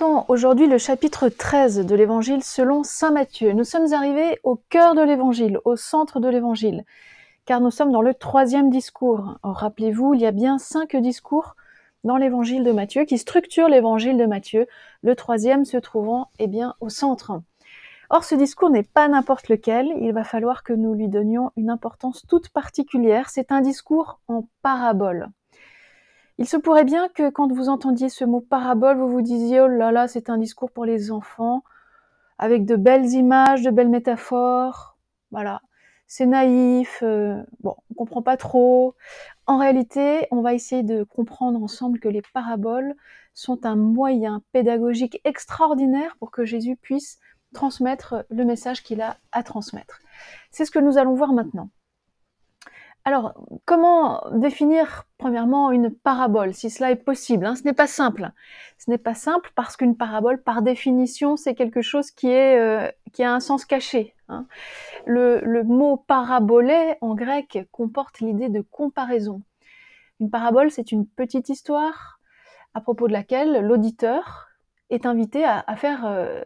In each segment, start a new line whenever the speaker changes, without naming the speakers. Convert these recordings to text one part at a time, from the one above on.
Aujourd'hui le chapitre 13 de l'évangile selon Saint Matthieu. Nous sommes arrivés au cœur de l'évangile, au centre de l'évangile, car nous sommes dans le troisième discours. Rappelez-vous, il y a bien cinq discours dans l'évangile de Matthieu qui structurent l'évangile de Matthieu, le troisième se trouvant eh bien, au centre. Or, ce discours n'est pas n'importe lequel, il va falloir que nous lui donnions une importance toute particulière. C'est un discours en parabole. Il se pourrait bien que quand vous entendiez ce mot parabole, vous vous disiez oh là là, c'est un discours pour les enfants, avec de belles images, de belles métaphores. Voilà, c'est naïf, euh, bon, on comprend pas trop. En réalité, on va essayer de comprendre ensemble que les paraboles sont un moyen pédagogique extraordinaire pour que Jésus puisse transmettre le message qu'il a à transmettre. C'est ce que nous allons voir maintenant. Alors, comment définir premièrement une parabole, si cela est possible hein? Ce n'est pas simple. Ce n'est pas simple parce qu'une parabole, par définition, c'est quelque chose qui, euh, a un sens caché. Hein? Le, mot parabolé en grec comporte l'idée de comparaison. Une parabole, c'est une petite histoire à propos de laquelle l'auditeur est invité à, à faire euh,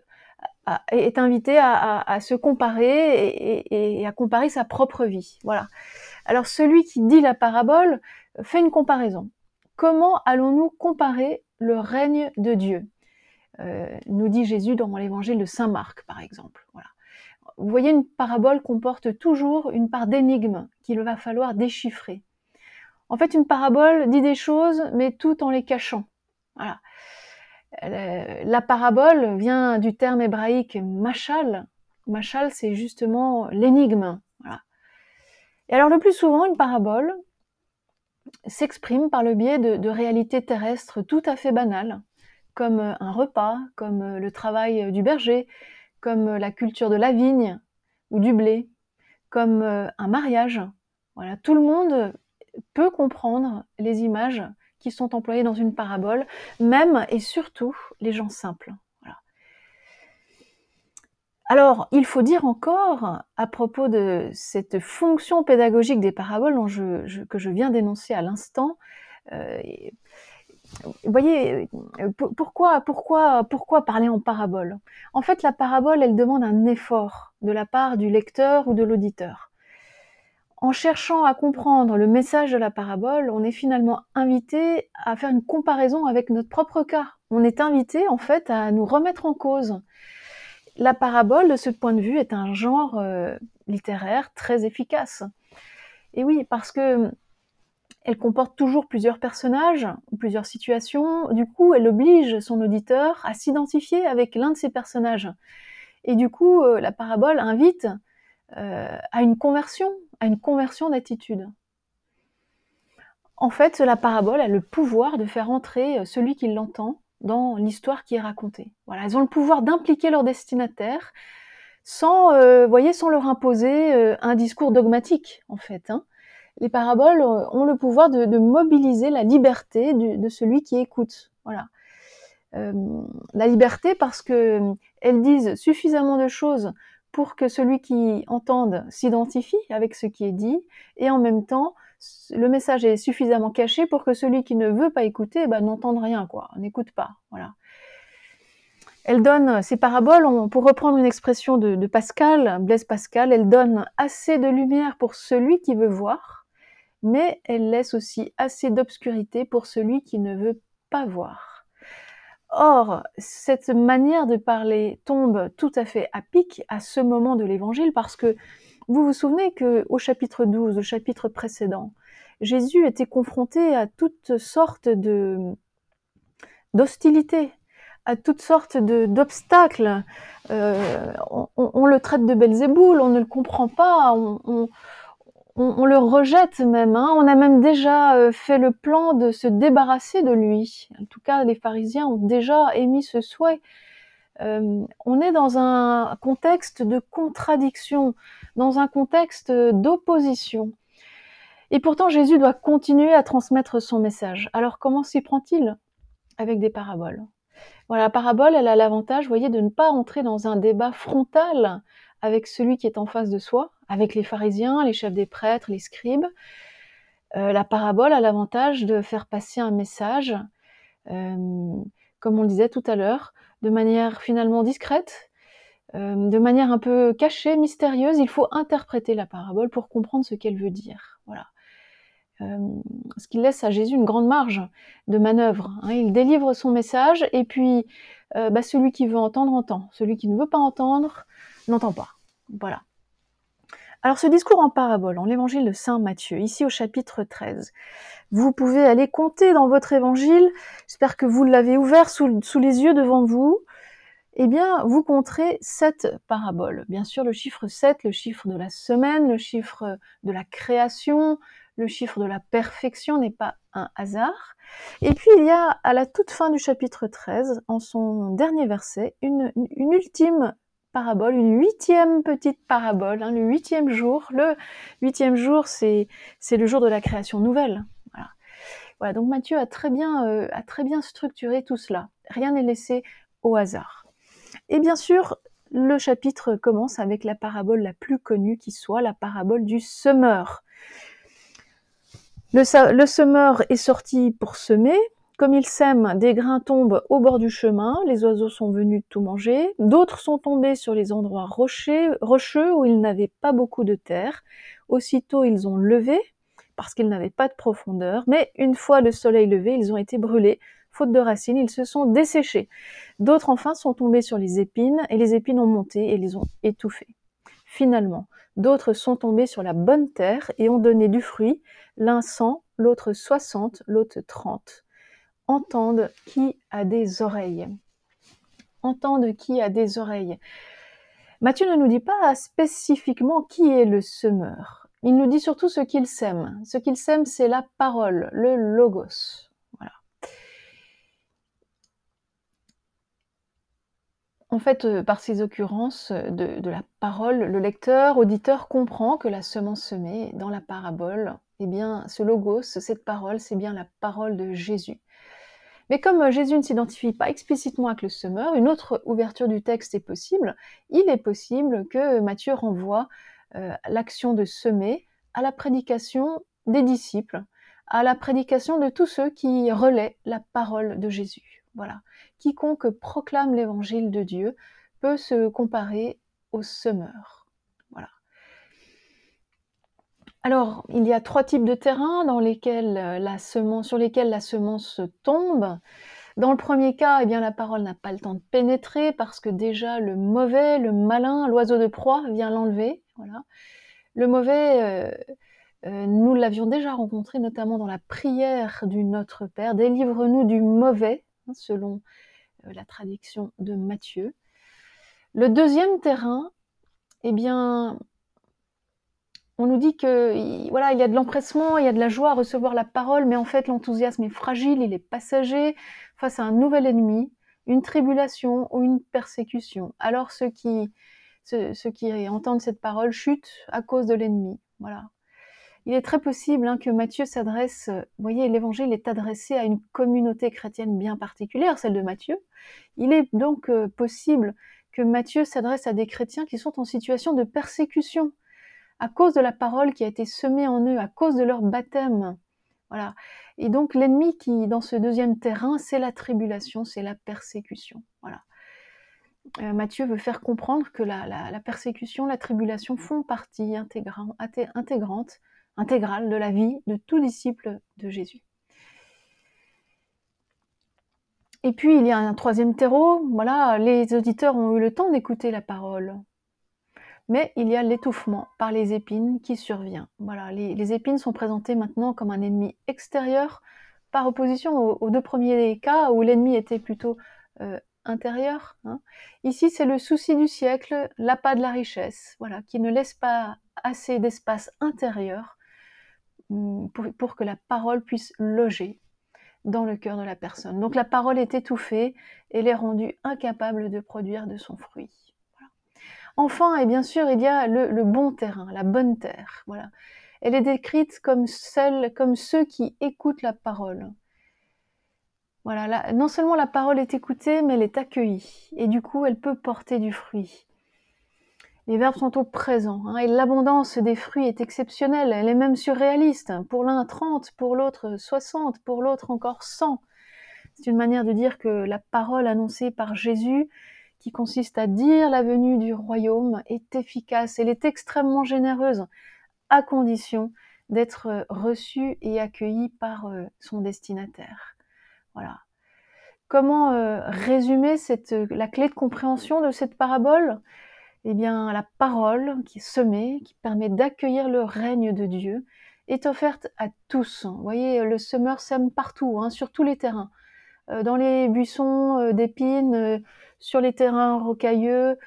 est invité à, se comparer et, à comparer sa propre vie. Voilà. Alors celui qui dit la parabole fait une comparaison. Comment allons-nous comparer le règne de Dieu? Euh, Nous dit Jésus dans l'évangile de Saint Marc, par exemple. Voilà. Vous voyez, une parabole comporte toujours une part d'énigme qu'il va falloir déchiffrer. En fait, une parabole dit des choses, mais tout en les cachant. Voilà. Euh, la parabole vient du terme hébraïque machal. Machal, c'est justement l'énigme. Et alors le plus souvent, une parabole s'exprime par le biais de, réalités terrestres tout à fait banales, comme un repas, comme le travail du berger, comme la culture de la vigne ou du blé, comme un mariage. Voilà, tout le monde peut comprendre les images qui sont employés dans une parabole, même et surtout les gens simples. Alors, il faut dire encore, à propos de cette fonction pédagogique des paraboles que je viens d'énoncer à l'instant, euh, voyez, pourquoi, pourquoi, pourquoi parler en parabole? En fait, la parabole, elle demande un effort de la part du lecteur ou de l'auditeur en cherchant à comprendre le message de la parabole, on est finalement invité à faire une comparaison avec notre propre cas. On est invité en fait à nous remettre en cause. La parabole, de ce point de vue, est un genre euh, littéraire très efficace. Et oui, parce que elle comporte toujours plusieurs personnages plusieurs situations. Du coup, elle oblige son auditeur à s'identifier avec l'un de ces personnages. Et du coup, euh, la parabole invite euh, à une conversion, à une conversion d'attitude. En fait, la parabole a le pouvoir de faire entrer euh, celui qui l'entend dans l'histoire qui est racontée. Voilà, elles ont le pouvoir d'impliquer leur destinataire sans, euh, sans leur imposer un discours dogmatique, en fait. Hein. Les paraboles ont le pouvoir de, mobiliser la liberté de celui qui écoute. Voilà. la liberté parce que elles disent suffisamment de choses pour que celui qui entende s'identifie avec ce qui est dit, et en même temps, le message est suffisamment caché pour que celui qui ne veut pas écouter ben, n'entende rien, quoi, n'écoute pas. Voilà. Elle donne, ces paraboles, pour reprendre une expression de, de, Pascal, Blaise Pascal, elle donne assez de lumière pour celui qui veut voir, mais elle laisse aussi assez d'obscurité pour celui qui ne veut pas voir. Or, cette manière de parler tombe tout à fait à pic à ce moment de l'évangile parce que vous vous souvenez que au chapitre 12, au chapitre précédent, Jésus était confronté à toutes sortes de d'hostilités, à toutes sortes d'obstacles. Euh, on, le traite de Belzéboul, on ne le comprend pas, on, on, le rejette même. Hein. On a même déjà euh, fait le plan de se débarrasser de lui. En tout cas, les pharisiens ont déjà émis ce souhait. Euh, on est dans un contexte de contradiction, dans un contexte d'opposition. Et pourtant, Jésus doit continuer à transmettre son message. Alors, comment s'y prend-il Avec des paraboles? Voilà, la parabole, elle a l'avantage, voyez, de ne pas entrer dans un débat frontal avec celui qui est en face de soi, avec les pharisiens, les chefs des prêtres, les scribes. Euh, la parabole a l'avantage de faire passer un message euh, comme on le disait tout à l'heure, de manière finalement discrète, euh, de manière un peu cachée, mystérieuse. Il faut interpréter la parabole pour comprendre ce qu'elle veut dire. Voilà. Ce qui laisse à Jésus une grande marge de manœuvre. Hein. Il délivre son message et puis bah, celui qui veut entendre entend, celui qui ne veut pas entendre n'entend pas. Voilà. Alors ce discours en parabole, en l'évangile de Saint Matthieu, ici au chapitre 13, vous pouvez aller compter dans votre évangile, j'espère que vous l'avez ouvert sous, les yeux devant vous, eh bien vous compterez sept paraboles. Bien sûr le chiffre 7, le chiffre de la semaine, le chiffre de la création, le chiffre de la perfection n'est pas un hasard. Et puis il y a à la toute fin du chapitre 13, en son dernier verset, une ultime une huitième petite parabole, hein, le huitième jour. Le huitième jour, c'est le jour de la création nouvelle. Voilà. donc Matthieu a très bien euh, a très bien structuré tout cela. Rien n'est laissé au hasard. Et bien sûr, le chapitre commence avec la parabole la plus connue qui soit, la parabole du semeur. Le semeur est sorti pour semer, comme il sème, des grains tombent au bord du chemin, les oiseaux sont venus tout manger, d'autres sont tombés sur les endroits rocheux où ils n'avaient pas beaucoup de terre. Aussitôt ils ont levé, parce qu'ils n'avaient pas de profondeur, mais une fois le soleil levé, ils ont été brûlés, faute de racines, ils se sont desséchés. D'autres enfin sont tombés sur les épines, et les épines ont monté et les ont étouffés. Finalement, d'autres sont tombés sur la bonne terre et ont donné du fruit, l'un cent, l'autre soixante, l'autre trente entende qui a des oreilles. Entende qui a des oreilles. Matthieu ne nous dit pas spécifiquement qui est le semeur. Il nous dit surtout ce qu'il sème. Ce qu'il sème, c'est la parole, le logos. Voilà. En fait, euh, par ces occurrences de, la parole, le lecteur, auditeur comprend que la semence semée dans la parabole, eh bien, ce logos, cette parole, c'est bien la parole de Jésus. Mais comme euh, Jésus ne s'identifie pas explicitement avec le semeur, une autre ouverture du texte est possible. Il est possible que Matthieu renvoie euh, l'action de semer à la prédication des disciples, à la prédication de tous ceux qui relaient la parole de Jésus. Voilà. Quiconque proclame l'évangile de Dieu peut se comparer au semeur. Alors, il y a trois types de terrains dans lesquels euh, la semence, sur lesquels la semence tombe. Dans le premier cas, eh bien, la parole n'a pas le temps de pénétrer parce que déjà le mauvais, le malin, l'oiseau de proie vient l'enlever. Voilà. Le mauvais, euh, euh, nous l'avions déjà rencontré notamment dans la prière du Notre Père. Délivre-nous du mauvais, hein, selon la traduction de Matthieu. Le deuxième terrain, eh bien, on nous dit que voilà, il y a de l'empressement, il y a de la joie à recevoir la parole, mais en fait l'enthousiasme est fragile, il est passager face à un nouvel ennemi, une tribulation ou une persécution. Alors ceux qui, ceux, entendent cette parole chutent à cause de l'ennemi. Voilà. Il est très possible hein, que Matthieu s'adresse, vous voyez, l'évangile est adressé à une communauté chrétienne bien particulière, celle de Matthieu. Il est donc euh, possible que Matthieu s'adresse à des chrétiens qui sont en situation de persécution à cause de la parole qui a été semée en eux, à cause de leur baptême. Voilà. Et donc l'ennemi qui, dans ce deuxième terrain, c'est la tribulation, c'est la persécution. Voilà. Euh, Matthieu veut faire comprendre que la, persécution, la tribulation font partie intégrante, intégrante, intégrale de la vie de tout disciple de Jésus. Et puis il y a un troisième terreau, voilà, les auditeurs ont eu le temps d'écouter la parole, mais il y a l'étouffement par les épines qui survient. Les, épines sont présentées maintenant comme un ennemi extérieur, par opposition aux, deux premiers cas où l'ennemi était plutôt euh, intérieur. Hein. Ici, c'est le souci du siècle, l'appât de la richesse, voilà, qui ne laisse pas assez d'espace intérieur hum, pour, pour que la parole puisse loger dans le cœur de la personne. Donc la parole est étouffée, et elle est rendue incapable de produire de son fruit. Enfin, et bien sûr, il y a le, bon terrain, la bonne terre. Voilà. Elle est décrite comme celle, comme ceux qui écoutent la parole. Voilà, non seulement la parole est écoutée, mais elle est accueillie. Et du coup, elle peut porter du fruit. Les verbes sont au présent. Hein, et l'abondance des fruits est exceptionnelle. Elle est même surréaliste. Pour l'un 30, pour l'autre 60, pour l'autre encore 100. C'est une manière de dire que la parole annoncée par Jésus, qui consiste à dire la venue du royaume, est efficace, elle est extrêmement généreuse, à condition d'être reçue et accueillie par euh, son destinataire. Voilà. Comment euh, résumer la clé de compréhension de cette parabole? Eh bien, la parole qui est semée, qui permet d'accueillir le règne de Dieu, est offerte à tous. Vous voyez, le semeur sème partout, hein, sur tous les terrains. Euh, dans les buissons euh, d'épines, euh, sur les terrains rocailleux,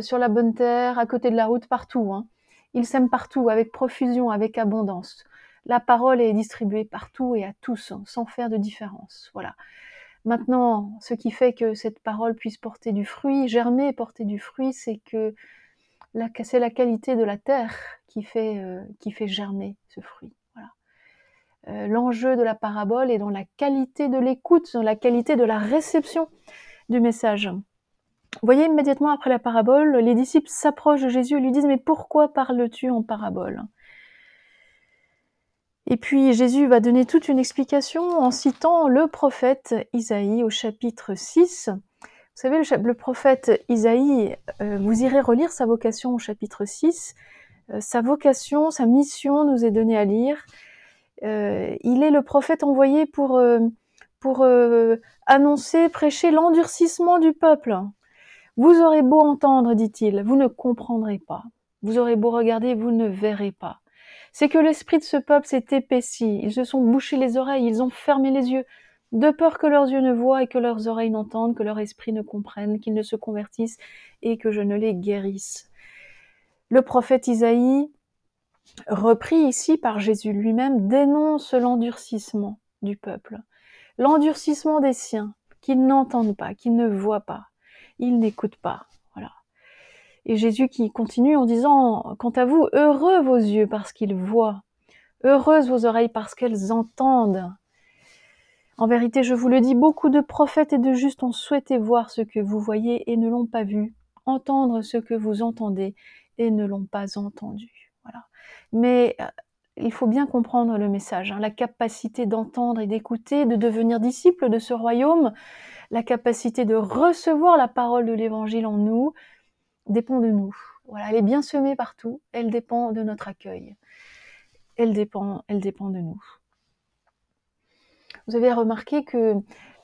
sur la bonne terre, à côté de la route, partout. Hein. Il sème partout, avec profusion, avec abondance. La parole est distribuée partout et à tous, hein, sans faire de différence. Voilà. Maintenant, ce qui fait que cette parole puisse porter du fruit, germer et porter du fruit, c'est que c'est la qualité de la terre qui fait, qui fait germer ce fruit. Euh, l'enjeu de la parabole est dans la qualité de l'écoute, dans la qualité de la réception du message. Vous voyez, immédiatement après la parabole, les disciples s'approchent de Jésus et lui disent Mais pourquoi parles-tu en parabole? Et puis Jésus va donner toute une explication en citant le prophète Isaïe au chapitre 6. Vous savez, le, prophète Isaïe, euh, vous irez relire sa vocation au chapitre 6. Euh, sa vocation, sa mission nous est donnée à lire. Euh, il est le prophète envoyé pour, euh, pour euh, annoncer, prêcher l'endurcissement du peuple. Vous aurez beau entendre, dit-il, vous ne comprendrez pas. Vous aurez beau regarder, vous ne verrez pas. C'est que l'esprit de ce peuple s'est épaissi. Ils se sont bouchés les oreilles, ils ont fermé les yeux, de peur que leurs yeux ne voient et que leurs oreilles n'entendent, que leur esprit ne comprenne, qu'ils ne se convertissent et que je ne les guérisse. Le prophète Isaïe repris ici par Jésus lui-même, dénonce l'endurcissement du peuple, l'endurcissement des siens, qui n'entendent pas, qui ne voient pas, ils n'écoutent pas. Voilà. Et Jésus qui continue en disant, quant à vous, heureux vos yeux parce qu'ils voient, heureuses vos oreilles parce qu'elles entendent. En vérité, je vous le dis, beaucoup de prophètes et de justes ont souhaité voir ce que vous voyez et ne l'ont pas vu, entendre ce que vous entendez et ne l'ont pas entendu. Mais euh, il faut bien comprendre le message, hein. la capacité d'entendre et d'écouter, de devenir disciple de ce royaume, la capacité de recevoir la parole de l'évangile en nous, dépend de nous. Voilà, elle est bien semée partout, elle dépend de notre accueil. Elle dépend, elle dépend de nous. Vous avez remarqué que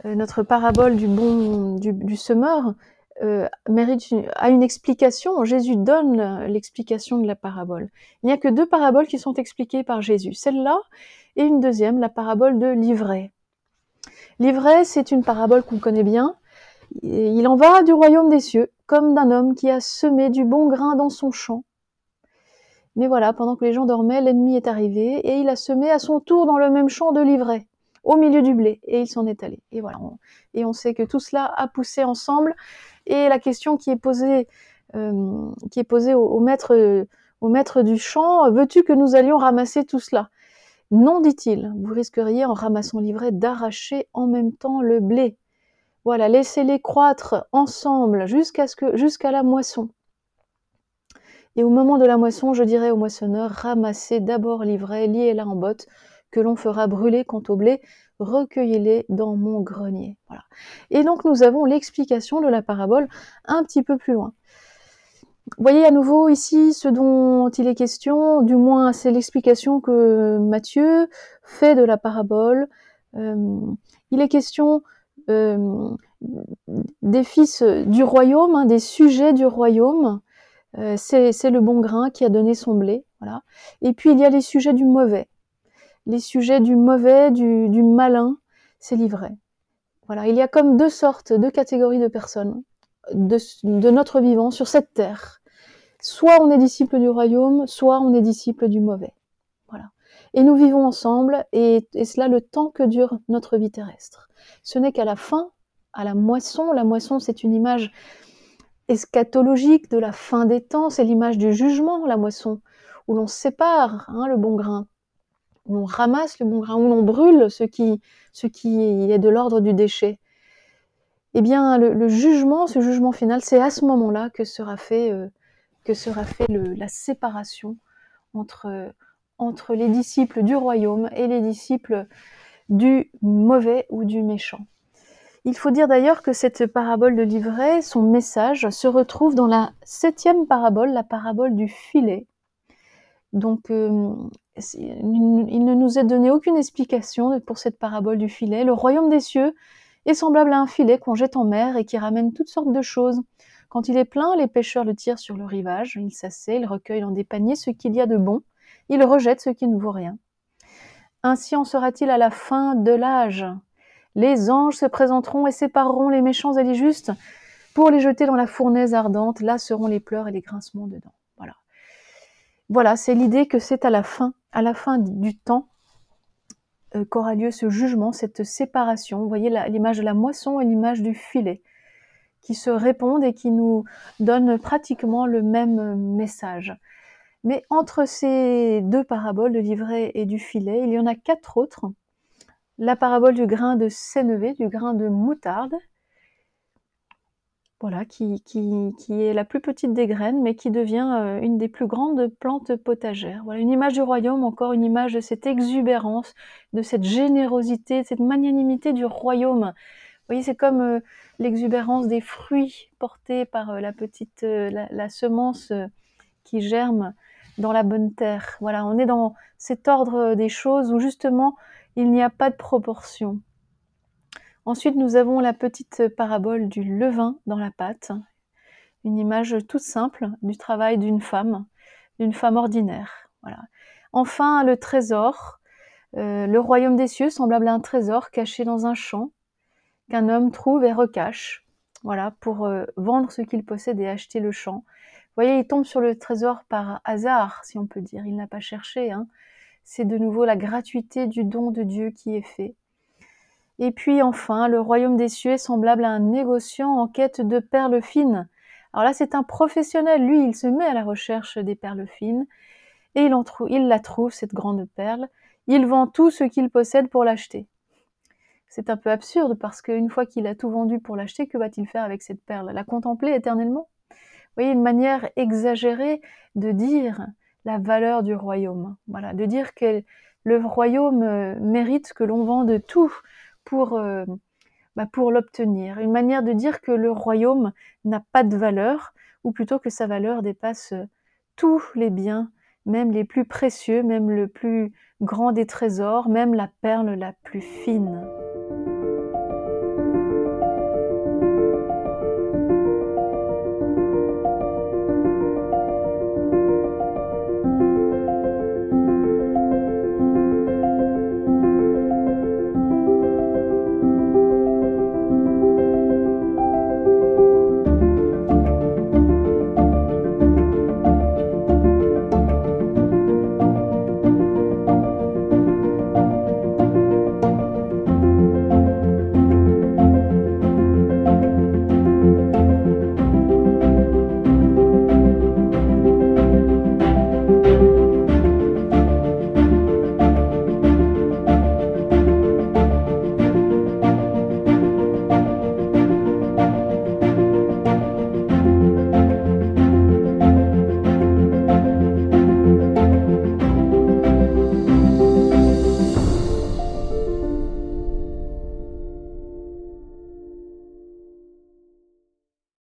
euh, notre parabole du bon du semeur euh, mérite une, une explication? Jésus donne l'explication de la parabole. Il n'y a que deux paraboles qui sont expliquées par Jésus. Celle-là et une deuxième, la parabole de l'ivraie. L'ivraie, c'est une parabole qu'on connaît bien. Il en va du royaume des cieux, comme d'un homme qui a semé du bon grain dans son champ. Mais voilà, pendant que les gens dormaient, l'ennemi est arrivé et il a semé à son tour dans le même champ de l'ivraie, au milieu du blé, et il s'en est allé. Et voilà, et on sait que tout cela a poussé ensemble et la question qui est posée, euh, au, maître, du champ, veux-tu que nous allions ramasser tout cela? Non, dit-il, vous risqueriez en ramassant l'ivraie d'arracher en même temps le blé. Voilà, laissez-les croître ensemble jusqu'à la moisson. Et au moment de la moisson, je dirais au moissonneur, ramassez d'abord l'ivraie, liez-la en botte, que l'on fera brûler quant au blé, recueillez-les dans mon grenier. Voilà. Et donc nous avons l'explication de la parabole un petit peu plus loin. Voyez à nouveau ici ce dont il est question, du moins c'est l'explication que Matthieu fait de la parabole. Euh, il est question euh, des fils du royaume, hein, des sujets du royaume. Euh, c'est le bon grain qui a donné son blé. Et puis il y a les sujets du mauvais les sujets du mauvais, du, malin, c'est l'ivraie. Voilà, il y a comme deux sortes, deux catégories de personnes de, de, notre vivant sur cette terre. Soit on est disciple du royaume, soit on est disciple du mauvais. Voilà. Et nous vivons ensemble, et, et cela le temps que dure notre vie terrestre. Ce n'est qu'à la fin, à la moisson, la moisson c'est une image eschatologique de la fin des temps, c'est l'image du jugement, la moisson, où l'on sépare hein, le bon grain où l'on ramasse le bon grain, où l'on brûle ce qui, ce qui est de l'ordre du déchet. Eh bien, le, jugement, ce jugement final, c'est à ce moment-là que sera fait, euh, que sera fait la séparation entre, entre les disciples du royaume et les disciples du mauvais ou du méchant. Il faut dire d'ailleurs que cette parabole de livret, son message, se retrouve dans la septième parabole, la parabole du filet. Donc, euh, il ne nous est donné aucune explication pour cette parabole du filet. Le royaume des cieux est semblable à un filet qu'on jette en mer et qui ramène toutes sortes de choses. Quand il est plein, les pêcheurs le tirent sur le rivage, ils s'asseyent, ils recueillent dans des paniers ce qu'il y a de bon, ils rejettent ce qui ne vaut rien. Ainsi en sera-t-il à la fin de l'âge. Les anges se présenteront et sépareront les méchants et les justes pour les jeter dans la fournaise ardente. Là seront les pleurs et les grincements dedans. Voilà. Voilà, c'est l'idée que c'est à la fin, à la fin du temps, euh, qu'aura lieu ce jugement, cette séparation. Vous voyez l'image de la moisson et l'image du filet qui se répondent et qui nous donnent pratiquement le même message. Mais entre ces deux paraboles, de livret et du filet, il y en a quatre autres. La parabole du grain de sénévé, du grain de moutarde, voilà, qui, qui, qui, est la plus petite des graines, mais qui devient euh, une des plus grandes plantes potagères. Voilà, une image du royaume, encore une image de cette exubérance, de cette générosité, de cette magnanimité du royaume. Vous voyez, c'est comme euh, l'exubérance des fruits portés par euh, la petite, la, la, semence qui germe dans la bonne terre. Voilà, on est dans cet ordre des choses où justement il n'y a pas de proportion. Ensuite, nous avons la petite parabole du levain dans la pâte, une image toute simple du travail d'une femme, d'une femme ordinaire. Voilà. Enfin, le trésor, euh, le royaume des cieux, semblable à un trésor caché dans un champ, qu'un homme trouve et recache, voilà, pour euh, vendre ce qu'il possède et acheter le champ. Vous voyez, il tombe sur le trésor par hasard, si on peut dire. Il n'a pas cherché. Hein. C'est de nouveau la gratuité du don de Dieu qui est fait. Et puis enfin, le royaume des cieux est semblable à un négociant en quête de perles fines. Alors là, c'est un professionnel, lui, il se met à la recherche des perles fines, et il, la trouve, cette grande perle. Il vend tout ce qu'il possède pour l'acheter. C'est un peu absurde parce qu'une fois qu'il a tout vendu pour l'acheter, que va-t-il faire avec cette perle? La contempler éternellement? Vous voyez, une manière exagérée de dire la valeur du royaume. Voilà, de dire que le royaume euh, mérite que l'on vende tout pour, euh, bah pour l'obtenir. Une manière de dire que le royaume n'a pas de valeur, ou plutôt que sa valeur dépasse euh, tous les biens, même les plus précieux, même le plus grand des trésors, même la perle la plus fine.